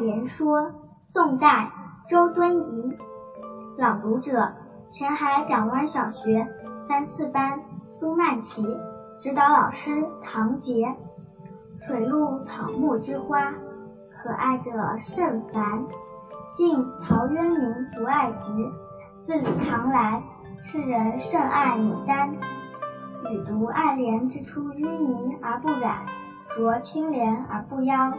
莲说》宋代周敦颐。朗读者：前海港湾小学三四班苏曼琪，指导老师唐杰。水陆草木之花，可爱者甚蕃。晋陶渊明独爱菊，自李常来，世人甚爱牡丹。予独爱莲之出淤泥而不染，濯清涟而不妖。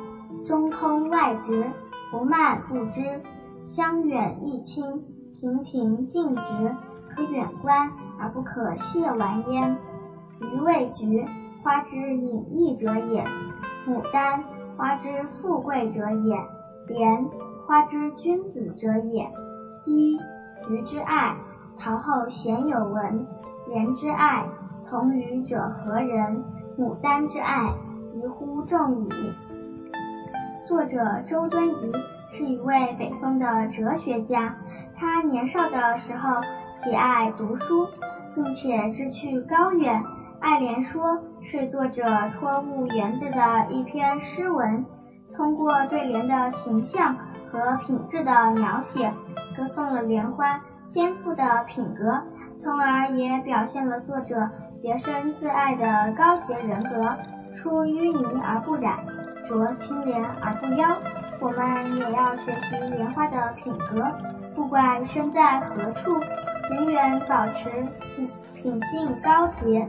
中通外直，不蔓不枝，香远益清，亭亭净植，可远观而不可亵玩焉。予谓菊，花之隐逸者也；牡丹，花之富贵者也；莲，花之君子者也。一菊之爱，陶后鲜有闻；莲之爱，同予者何人？牡丹之爱，宜乎众矣。作者周敦颐是一位北宋的哲学家，他年少的时候喜爱读书，并且志趣高远。《爱莲说》是作者托物研制的一篇诗文，通过对莲的形象和品质的描写，歌颂了莲花坚富的品格，从而也表现了作者洁身自爱的高洁人格，出淤泥而不染。濯清涟而不妖，我们也要学习莲花的品格，不管身在何处，永远保持品品性高洁。